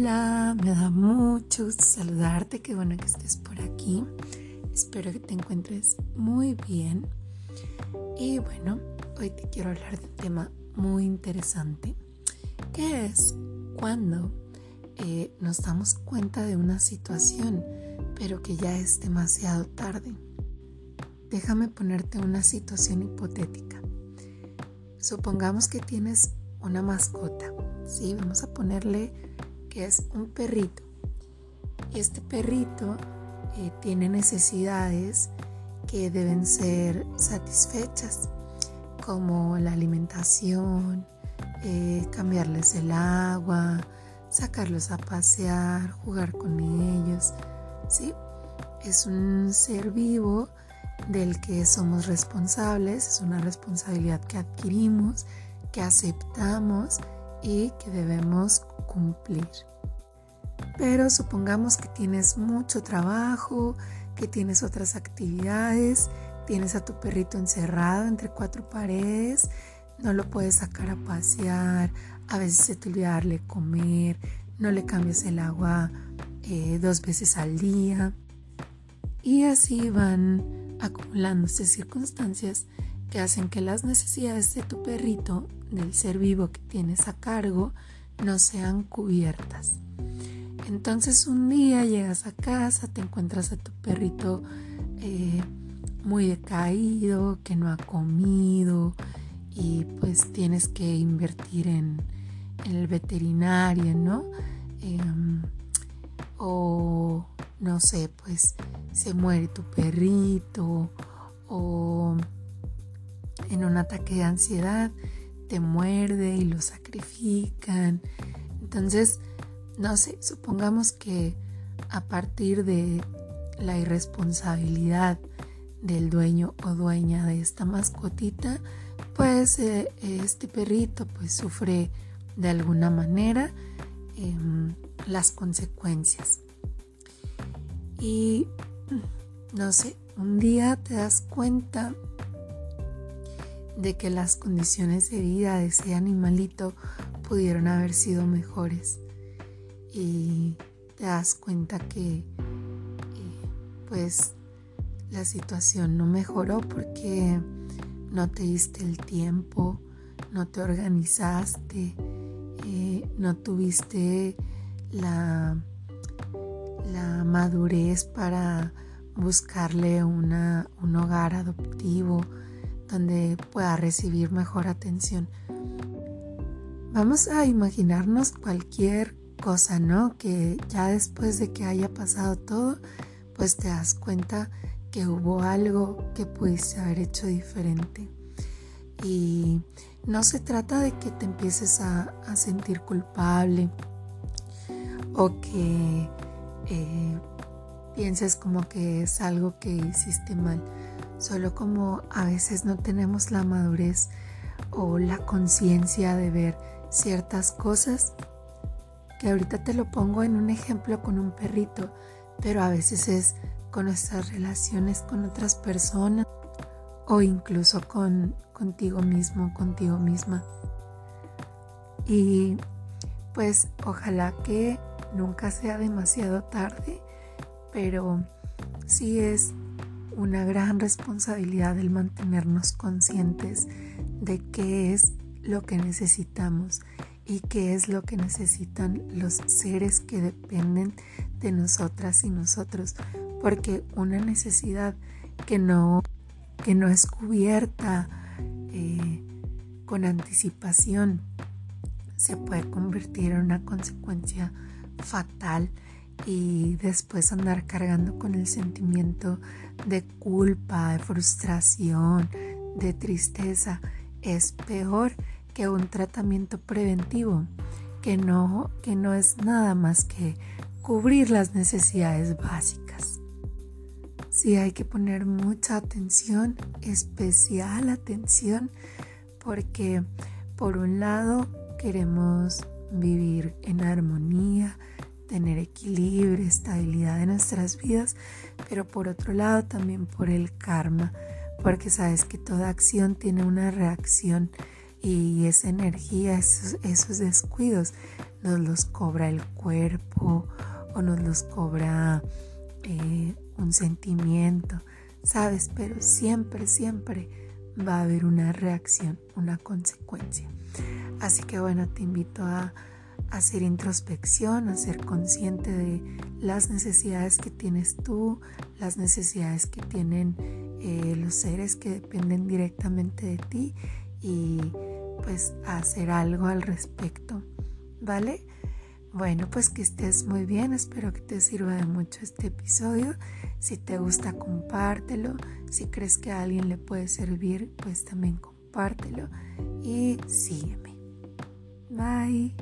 Hola, me da mucho gusto saludarte, qué bueno que estés por aquí. Espero que te encuentres muy bien. Y bueno, hoy te quiero hablar de un tema muy interesante, que es cuando eh, nos damos cuenta de una situación, pero que ya es demasiado tarde. Déjame ponerte una situación hipotética. Supongamos que tienes una mascota, ¿sí? Vamos a ponerle que es un perrito. Este perrito eh, tiene necesidades que deben ser satisfechas, como la alimentación, eh, cambiarles el agua, sacarlos a pasear, jugar con ellos. ¿sí? Es un ser vivo del que somos responsables, es una responsabilidad que adquirimos, que aceptamos y que debemos cumplir. Pero supongamos que tienes mucho trabajo, que tienes otras actividades, tienes a tu perrito encerrado entre cuatro paredes, no lo puedes sacar a pasear, a veces se te olvida darle comer, no le cambias el agua eh, dos veces al día. Y así van acumulándose circunstancias que hacen que las necesidades de tu perrito, del ser vivo que tienes a cargo, no sean cubiertas. Entonces un día llegas a casa, te encuentras a tu perrito eh, muy decaído, que no ha comido y pues tienes que invertir en, el veterinario, ¿no? Em, o no sé, pues se muere tu perrito o en un ataque de ansiedad te muerde y lo sacrifican. Entonces, no sé, supongamos que a partir de la irresponsabilidad del dueño o dueña de esta mascotita, pues eh, este perrito pues sufre de alguna manera em, las consecuencias. Y no sé, un día te das cuenta de que las condiciones de vida de ese animalito pudieron haber sido mejores. Y te das cuenta que eh, pues la situación no mejoró porque no te diste el tiempo, no te organizaste, eh, no tuviste la, la madurez para buscarle una, un hogar adoptivo donde pueda recibir mejor atención. Vamos a imaginarnos cualquier cosa, ¿no? Que ya después de que haya pasado todo, pues te das cuenta que hubo algo que pudiste haber hecho diferente. Y no se trata de que te empieces a, sentir culpable o que eh, pienses como que es algo que hiciste mal solo como a veces no tenemos la madurez o la conciencia de ver ciertas cosas, que ahorita te lo pongo en un ejemplo con un perrito, pero a veces es con nuestras relaciones con otras personas o incluso con contigo mismo, contigo misma. Y pues ojalá que nunca sea demasiado tarde, pero sí es una gran responsabilidad el mantenernos conscientes de qué es lo que necesitamos y qué es lo que necesitan los seres que dependen de nosotras y nosotros, porque una necesidad que no, que no es cubierta eh, con anticipación se puede convertir en una consecuencia fatal y después andar cargando con el sentimiento de culpa, de frustración, de tristeza, es peor que un tratamiento preventivo, que no, que no es nada más que cubrir las necesidades básicas. Sí hay que poner mucha atención, especial atención, porque por un lado queremos vivir en armonía, tener equilibrio, estabilidad en nuestras vidas, pero por otro lado también por el karma, porque sabes que toda acción tiene una reacción y esa energía, esos, descuidos nos los cobra el cuerpo o nos los cobra eh, un sentimiento, ¿sabes? Pero siempre, siempre va a haber una reacción, una consecuencia. Así que bueno, te invito a hacer introspección, a ser consciente de las necesidades que tienes tú, las necesidades que tienen eh, los seres que dependen directamente de ti y pues hacer algo al respecto, ¿vale? Bueno, pues que estés muy bien, espero que te sirva de mucho este episodio. Si te gusta, compártelo. Si crees que a alguien le puede servir, pues también compártelo y sígueme. Bye.